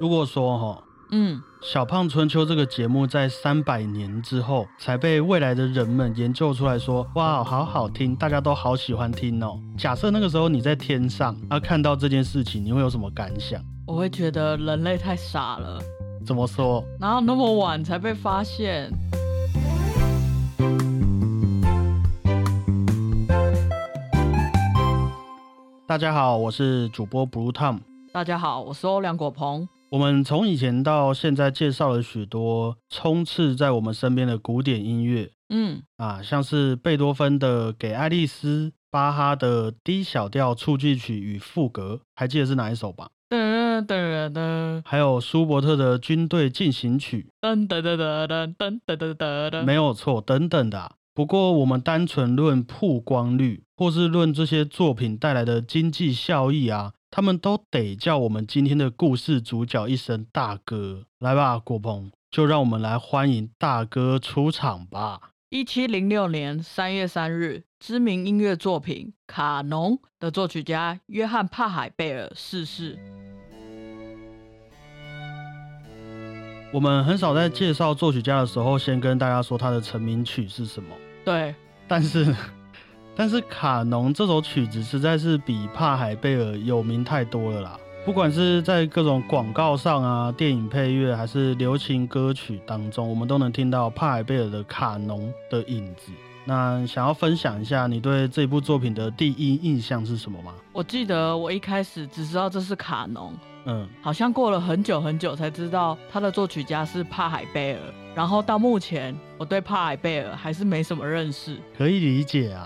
如果说哈，嗯，小胖春秋这个节目在三百年之后才被未来的人们研究出来说，哇，好好听，大家都好喜欢听哦。假设那个时候你在天上，啊，看到这件事情，你会有什么感想？我会觉得人类太傻了，怎么说？然后那么晚才被发现。大家好，我是主播 Blue Tom。大家好，我是欧良果鹏。我们从以前到现在介绍了许多充斥在我们身边的古典音乐，嗯，啊，像是贝多芬的《给爱丽丝》，巴哈的 D 小调触剧曲与赋格，还记得是哪一首吧？噔噔噔还有舒伯特的军队进行曲，噔噔噔噔噔噔噔噔噔，没有错，等等的啊。不过我们单纯论曝光率，或是论这些作品带来的经济效益啊，他们都得叫我们今天的故事主角一声大哥。来吧，果鹏，就让我们来欢迎大哥出场吧。一七零六年三月三日，知名音乐作品《卡农》的作曲家约翰·帕海贝尔逝世。我们很少在介绍作曲家的时候，先跟大家说他的成名曲是什么。对，但是，但是卡农这首曲子实在是比帕海贝尔有名太多了啦。不管是在各种广告上啊、电影配乐，还是流行歌曲当中，我们都能听到帕海贝尔的卡农的影子。那想要分享一下你对这部作品的第一印象是什么吗？我记得我一开始只知道这是卡农，嗯，好像过了很久很久才知道他的作曲家是帕海贝尔。然后到目前，我对帕海贝尔还是没什么认识。可以理解啊。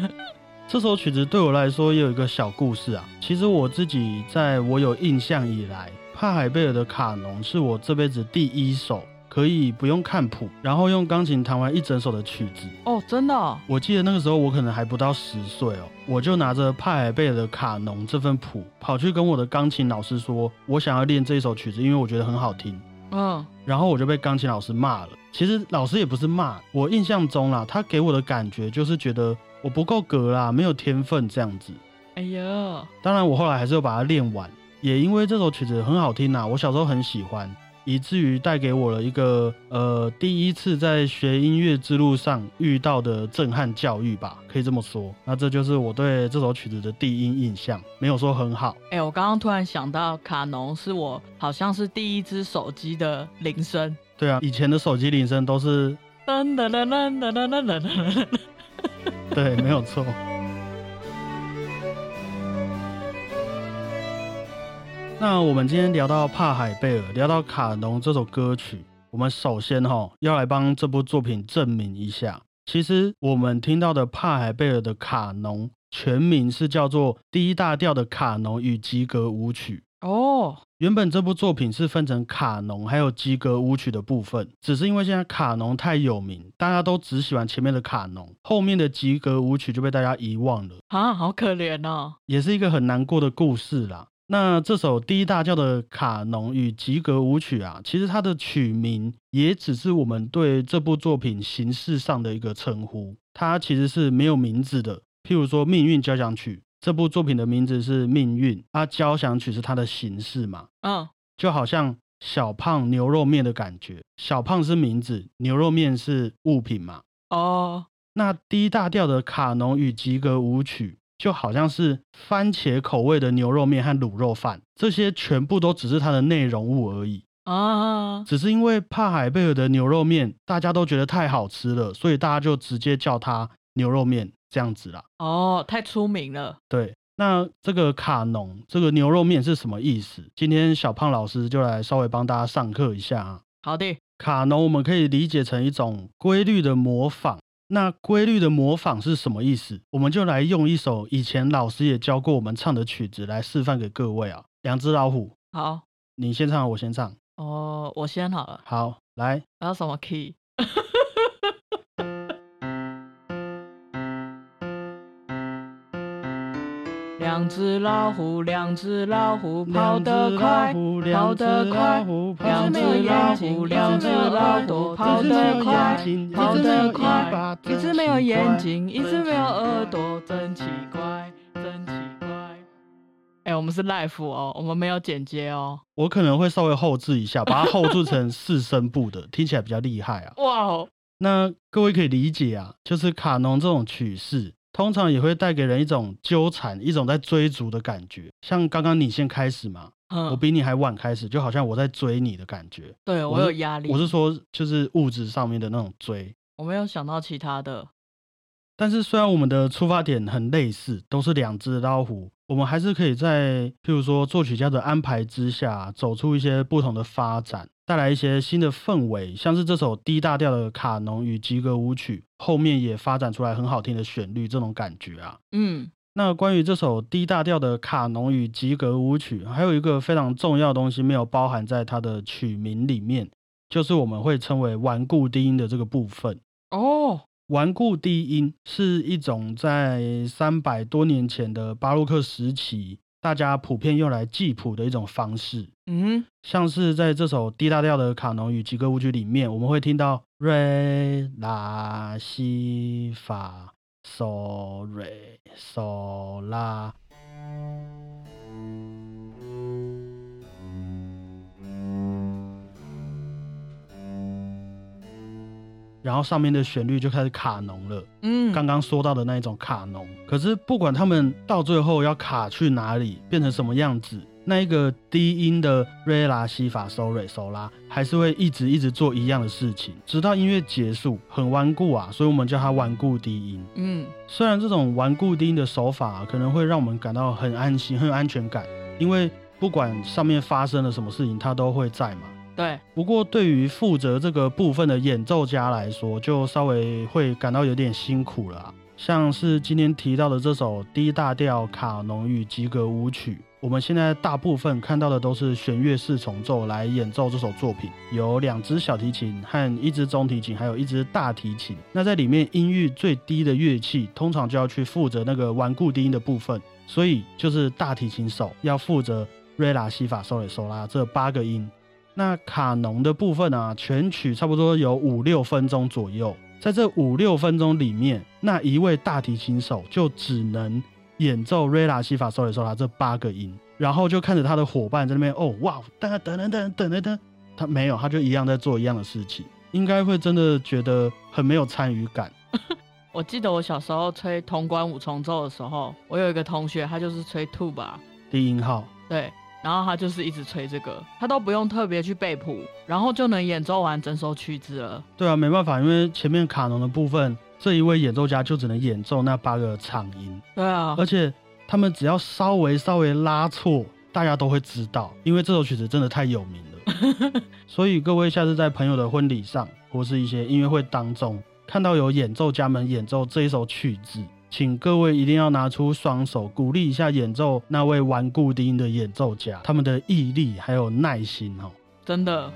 这首曲子对我来说也有一个小故事啊。其实我自己在我有印象以来，帕海贝尔的卡农是我这辈子第一首可以不用看谱，然后用钢琴弹完一整首的曲子。哦，真的哦？我记得那个时候我可能还不到十岁哦，我就拿着帕海贝尔的卡农这份谱，跑去跟我的钢琴老师说，我想要练这一首曲子，因为我觉得很好听。嗯，然后我就被钢琴老师骂了。其实老师也不是骂我，印象中啦，他给我的感觉就是觉得我不够格啦，没有天分这样子。哎呀，当然我后来还是有把它练完，也因为这首曲子很好听呐，我小时候很喜欢，以至于带给我了一个呃第一次在学音乐之路上遇到的震撼教育吧，可以这么说。那这就是我对这首曲子的第一印象，没有说很好。哎，我刚刚突然想到，卡农是我好像是第一只手机的铃声。对啊，以前的手机铃声都是噔噔噔噔噔噔噔噔噔。对，没有错。那我们今天聊到帕海贝尔，聊到卡农这首歌曲，我们首先哈要来帮这部作品证明一下，其实我们听到的帕海贝尔的卡农全名是叫做 D 大调的卡农与及格舞曲。哦，原本这部作品是分成卡农还有及格舞曲的部分，只是因为现在卡农太有名，大家都只喜欢前面的卡农，后面的及格舞曲就被大家遗忘了，啊，好可怜哦，也是一个很难过的故事啦。那这首 D 大调的卡农与吉格舞曲啊，其实它的曲名也只是我们对这部作品形式上的一个称呼，它其实是没有名字的。譬如说《命运交响曲》。这部作品的名字是《命运》，啊，交响曲是它的形式嘛？嗯，就好像小胖牛肉面的感觉，小胖是名字，牛肉面是物品嘛？哦，那 D 大调的卡农与吉格舞曲，就好像是番茄口味的牛肉面和卤肉饭，这些全部都只是它的内容物而已啊。只是因为帕海贝尔的牛肉面大家都觉得太好吃了，所以大家就直接叫它牛肉面。这样子啦，哦，太出名了。对，那这个卡农这个牛肉面是什么意思？今天小胖老师就来稍微帮大家上课一下啊。好的，卡农我们可以理解成一种规律的模仿。那规律的模仿是什么意思？我们就来用一首以前老师也教过我们唱的曲子来示范给各位啊。两只老虎，好，你先唱，我先唱。哦，我先好了。好，来。要什么 key？两只老虎，两只老虎，跑得快，跑得快。两只老虎，两只老虎，跑得快，跑得快。一只没有眼睛，一只没有耳朵，真奇怪，真奇怪。哎，哎、我们是 live 哦，我们没有剪接哦。我可能会稍微后置一下，把它后置成四声部的，听起来比较厉害啊。哇哦，那各位可以理解啊，就是卡农这种曲式，通常也会带给人一种纠缠、一种在追逐的感觉。像刚刚你先开始嘛，我嗯，比你还晚开始，就好像我在追你的感觉。对我我有压力，我是说，就是物质上面的那种追。我没有想到其他的。但是虽然我们的出发点很类似，都是两只老虎，我们还是可以在譬如说作曲家的安排之下，走出一些不同的发展，带来一些新的氛围。像是这首 D 大调的卡农与吉格舞曲，后面也发展出来很好听的旋律，这种感觉啊。嗯，那关于这首 D 大调的卡农与吉格舞曲，还有一个非常重要的东西没有包含在它的曲名里面，就是我们会称为顽固低音的这个部分。哦，顽固低音是一种在三百多年前的巴洛克时期，大家普遍用来记谱的一种方式。嗯，像是在这首 D 大调的卡农与吉格舞曲里面，我们会听到瑞拉西法嗦瑞嗦拉。然后上面的旋律就开始卡农了，嗯，刚刚说到的那一种卡农。可是不管他们到最后要卡去哪里，变成什么样子，那一个低音的瑞拉西法收瑞收拉还是会一直一直做一样的事情，直到音乐结束，很顽固啊，所以我们叫它顽固低音。嗯，虽然这种顽固低音的手法、啊可能会让我们感到很安心、很有安全感，因为不管上面发生了什么事情，它都会在嘛。对，不过，对于负责这个部分的演奏家来说，就稍微会感到有点辛苦了、像是今天提到的这首 D 大调卡农与吉格舞曲，我们现在大部分看到的都是弦乐四重奏来演奏这首作品，有两支小提琴和一支中提琴，还有一支大提琴。那在里面音域最低的乐器，通常就要去负责那个顽固低音的部分，所以就是大提琴手要负责瑞拉西法嗦蕾嗦拉这八个音。那卡农的部分啊，全曲差不多有五六分钟左右，在这五六分钟里面，那一位大提琴手就只能演奏瑞拉西法嗦蕾嗦拉这八个音，然后就看着他的伙伴在那边哦哇噔噔噔噔噔噔噔，他没有，他就一样在做一样的事情，应该会真的觉得很没有参与感。我记得我小时候吹铜管五重奏的时候，我有一个同学，他就是吹 tuba，低音号，对，然后他就是一直吹这个，他都不用特别去背谱，然后就能演奏完整首曲子了。对啊，没办法，因为前面卡农的部分，这一位演奏家就只能演奏那八个长音。对啊，而且他们只要稍微稍微拉错，大家都会知道，因为这首曲子真的太有名了。所以各位下次在朋友的婚礼上，或是一些音乐会当中，看到有演奏家们演奏这一首曲子，请各位一定要拿出双手鼓励一下演奏那位顽固低音的演奏家，他们的毅力还有耐心哦。真的，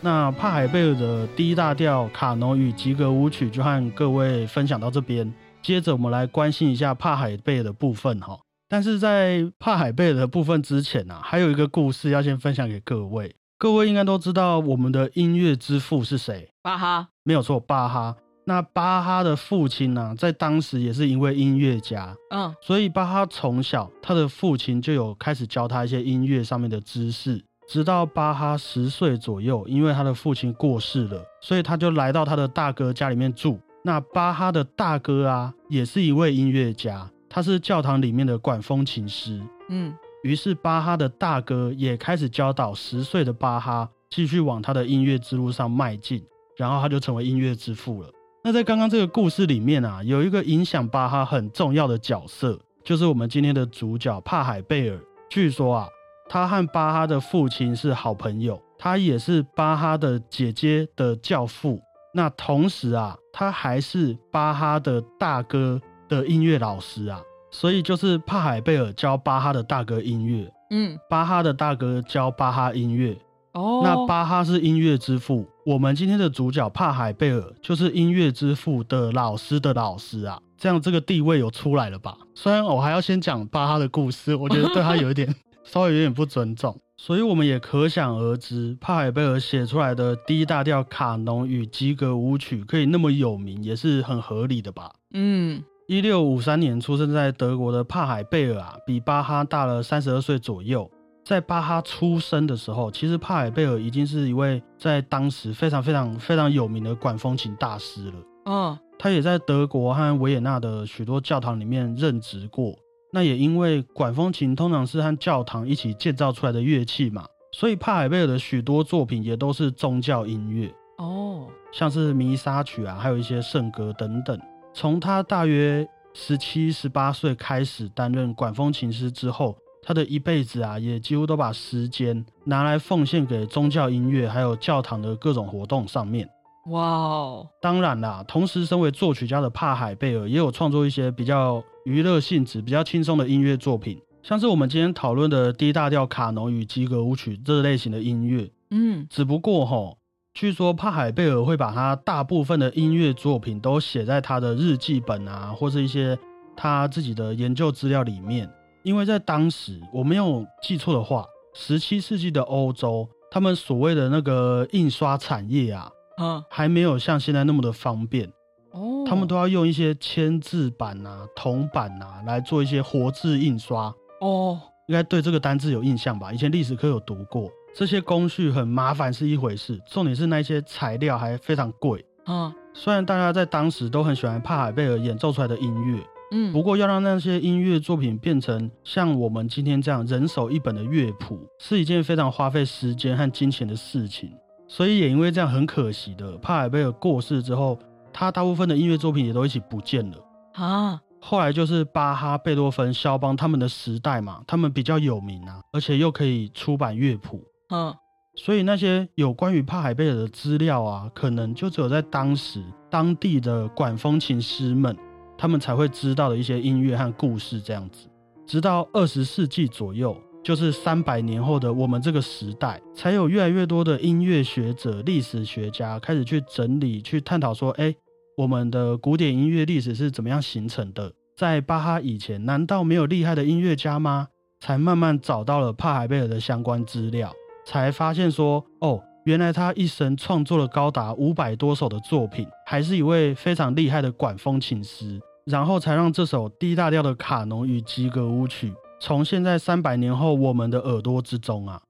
那帕海贝尔的第一大调卡农与吉格舞曲就和各位分享到这边。接着我们来关心一下帕海贝尔的部分哈。但是在帕海贝尔的部分之前啊，还有一个故事要先分享给各位。各位应该都知道我们的音乐之父是谁？巴哈，没有错，巴哈。那巴哈的父亲呢、在当时也是一位音乐家，嗯所以巴哈从小他的父亲就有开始教他一些音乐上面的知识。直到巴哈十岁左右，因为他的父亲过世了，所以他就来到他的大哥家里面住。那巴哈的大哥啊，也是一位音乐家，他是教堂里面的管风琴师。嗯，于是巴哈的大哥也开始教导十岁的巴哈继续往他的音乐之路上迈进，然后他就成为音乐之父了。那在刚刚这个故事里面啊，有一个影响巴哈很重要的角色，就是我们今天的主角帕海贝尔。据说啊，他和巴哈的父亲是好朋友，他也是巴哈的姐姐的教父。那同时啊，他还是巴哈的大哥的音乐老师啊，所以就是帕海贝尔教巴哈的大哥音乐，嗯，巴哈的大哥教巴哈音乐。哦，那巴哈是音乐之父，我们今天的主角帕海贝尔就是音乐之父的老师的老师啊，这样这个地位有出来了吧？虽然我还要先讲巴哈的故事，我觉得对他有一点 稍微有点不尊重。所以我们也可想而知，帕海贝尔写出来的 D 大调卡农与吉格舞曲可以那么有名，也是很合理的吧？嗯，一六五三年出生在德国的帕海贝尔啊，比巴哈大了三十二岁左右。在巴哈出生的时候，其实帕海贝尔已经是一位在当时非常非常非常有名的管风琴大师了。嗯，他也在德国和维也纳的许多教堂里面任职过。那也因为管风琴通常是和教堂一起建造出来的乐器嘛，所以帕海贝尔的许多作品也都是宗教音乐哦，像是弥撒曲啊，还有一些圣歌等等。从他大约十七、十八岁开始担任管风琴师之后，他的一辈子啊，也几乎都把时间拿来奉献给宗教音乐，还有教堂的各种活动上面。哇哦！当然啦，同时身为作曲家的帕海贝尔也有创作一些比较娱乐性质、比较轻松的音乐作品，像是我们今天讨论的 D 大调卡农与吉格舞曲这类型的音乐。嗯，只不过哈，据说帕海贝尔会把他大部分的音乐作品都写在他的日记本啊，或是一些他自己的研究资料里面，因为在当时我没有记错的话，十七世纪的欧洲，他们所谓的那个印刷产业啊。嗯，还没有像现在那么的方便。哦，他们都要用一些铅字板啊、铜板啊来做一些活字印刷。哦，应该对这个单字有印象吧？以前历史课有读过，这些工序很麻烦是一回事，重点是那些材料还非常贵。嗯，虽然大家在当时都很喜欢帕海贝尔演奏出来的音乐，嗯，不过要让那些音乐作品变成像我们今天这样人手一本的乐谱，是一件非常花费时间和金钱的事情。所以也因为这样很可惜的，帕海贝尔过世之后，他大部分的音乐作品也都一起不见了啊。后来就是巴哈、贝多芬、肖邦他们的时代嘛，他们比较有名啊，而且又可以出版乐谱，嗯，所以那些有关于帕海贝尔的资料啊，可能就只有在当时当地的管风琴师们，他们才会知道的一些音乐和故事这样子。直到二十世纪左右。就是三百年后的我们这个时代，才有越来越多的音乐学者、历史学家开始去整理、去探讨说：哎，我们的古典音乐历史是怎么样形成的？在巴哈以前，难道没有厉害的音乐家吗？才慢慢找到了帕海贝尔的相关资料，才发现说：哦，原来他一生创作了高达五百多首的作品，还是一位非常厉害的管风琴师。然后才让这首 D 大调的卡农与吉格舞曲。从现在三百年后我们的耳朵之中啊，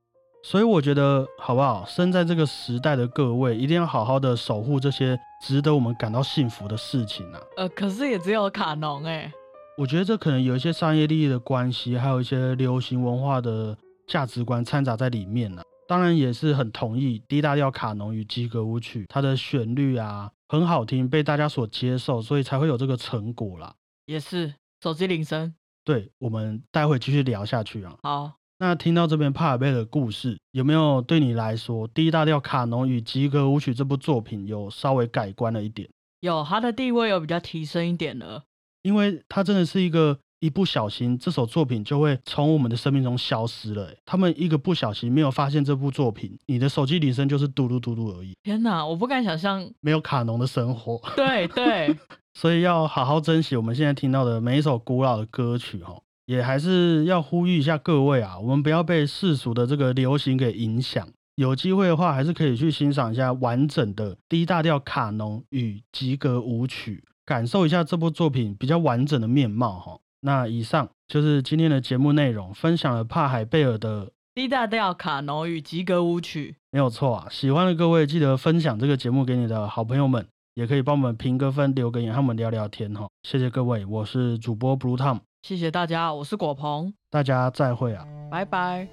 所以我觉得好不好？生在这个时代的各位，一定要好好的守护这些值得我们感到幸福的事情啊。呃，可是也只有卡农哎。我觉得这可能有一些商业利益的关系，还有一些流行文化的价值观掺杂在里面呢。当然也是很同意 D 大调卡农与基格舞曲，它的旋律啊很好听，被大家所接受，所以才会有这个成果啦。也是手机铃声。对，我们待会继续聊下去啊。好，那听到这边帕尔贝的故事，有没有对你来说《D 大调卡农与吉格舞曲》这部作品有稍微改观了一点？有，它的地位有比较提升一点了。因为它真的是一个一不小心，这首作品就会从我们的生命中消失了。他们一个不小心没有发现这部作品，你的手机铃声就是嘟嘟嘟嘟而已。天哪，我不敢想象没有卡农的生活。对对。所以要好好珍惜我们现在听到的每一首古老的歌曲哈，也还是要呼吁一下各位啊，我们不要被世俗的这个流行给影响。有机会的话，还是可以去欣赏一下完整的 D 大调卡农与吉格舞曲，感受一下这部作品比较完整的面貌哈。那以上就是今天的节目内容，分享了帕海贝尔的 D 大调卡农与吉格舞曲，没有错啊。喜欢的各位记得分享这个节目给你的好朋友们。也可以帮我们评个分，留个言，和我们聊聊天哈。谢谢各位，我是主播 Blue Tom，谢谢大家，我是果鹏，大家再会啊，拜拜。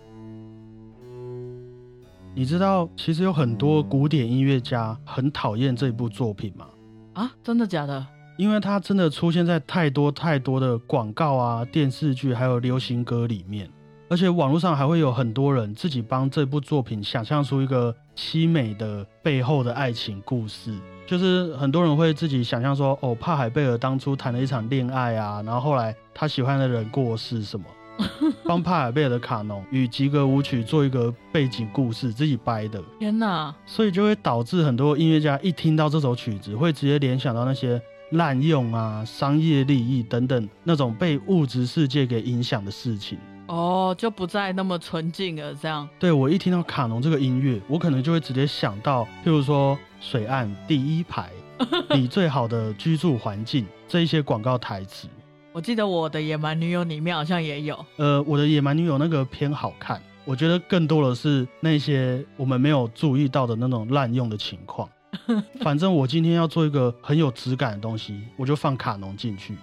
你知道其实有很多古典音乐家很讨厌这部作品吗？啊，真的假的？因为它真的出现在太多太多的广告啊、电视剧还有流行歌里面，而且网络上还会有很多人自己帮这部作品想象出一个凄美的背后的爱情故事。就是很多人会自己想象说，哦，帕海贝尔当初谈了一场恋爱啊，然后后来他喜欢的人过世什么，帮帕海贝尔的卡农与吉格舞曲做一个背景故事，自己掰的。天哪！所以就会导致很多音乐家一听到这首曲子，会直接联想到那些滥用啊、商业利益等等那种被物质世界给影响的事情。哦，就不再那么纯净了，这样。对我一听到卡农这个音乐，我可能就会直接想到，譬如说水岸第一排，你最好的居住环境这一些广告台词。我记得我的野蛮女友里面好像也有，呃，我的野蛮女友那个偏好看，我觉得更多的是那些我们没有注意到的那种滥用的情况。反正我今天要做一个很有质感的东西，我就放卡农进去。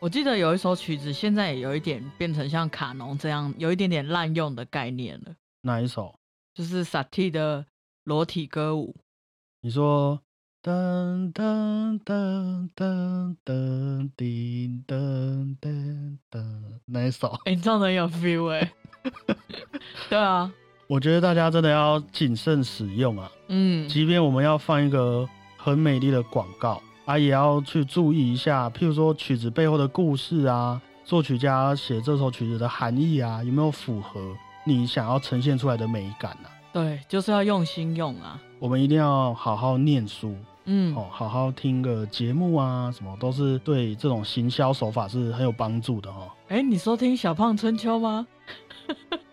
我记得有一首曲子，现在也有一点变成像卡农这样，有一点点滥用的概念了。哪一首？就是萨蒂的裸体歌舞。你说噔噔噔噔噔叮噔噔噔，哪一首？哎、你唱的很有 feel 哎、对啊，我觉得大家真的要谨慎使用啊！嗯，即便我们要放一个很美丽的广告啊，也要去注意一下，譬如说曲子背后的故事啊，作曲家写这首曲子的含义啊，有没有符合你想要呈现出来的美感啊？对，就是要用心用啊。我们一定要好好念书嗯，哦，好好听个节目啊，什么都是对这种行销手法是很有帮助的哦。哎、你收听小胖春秋吗？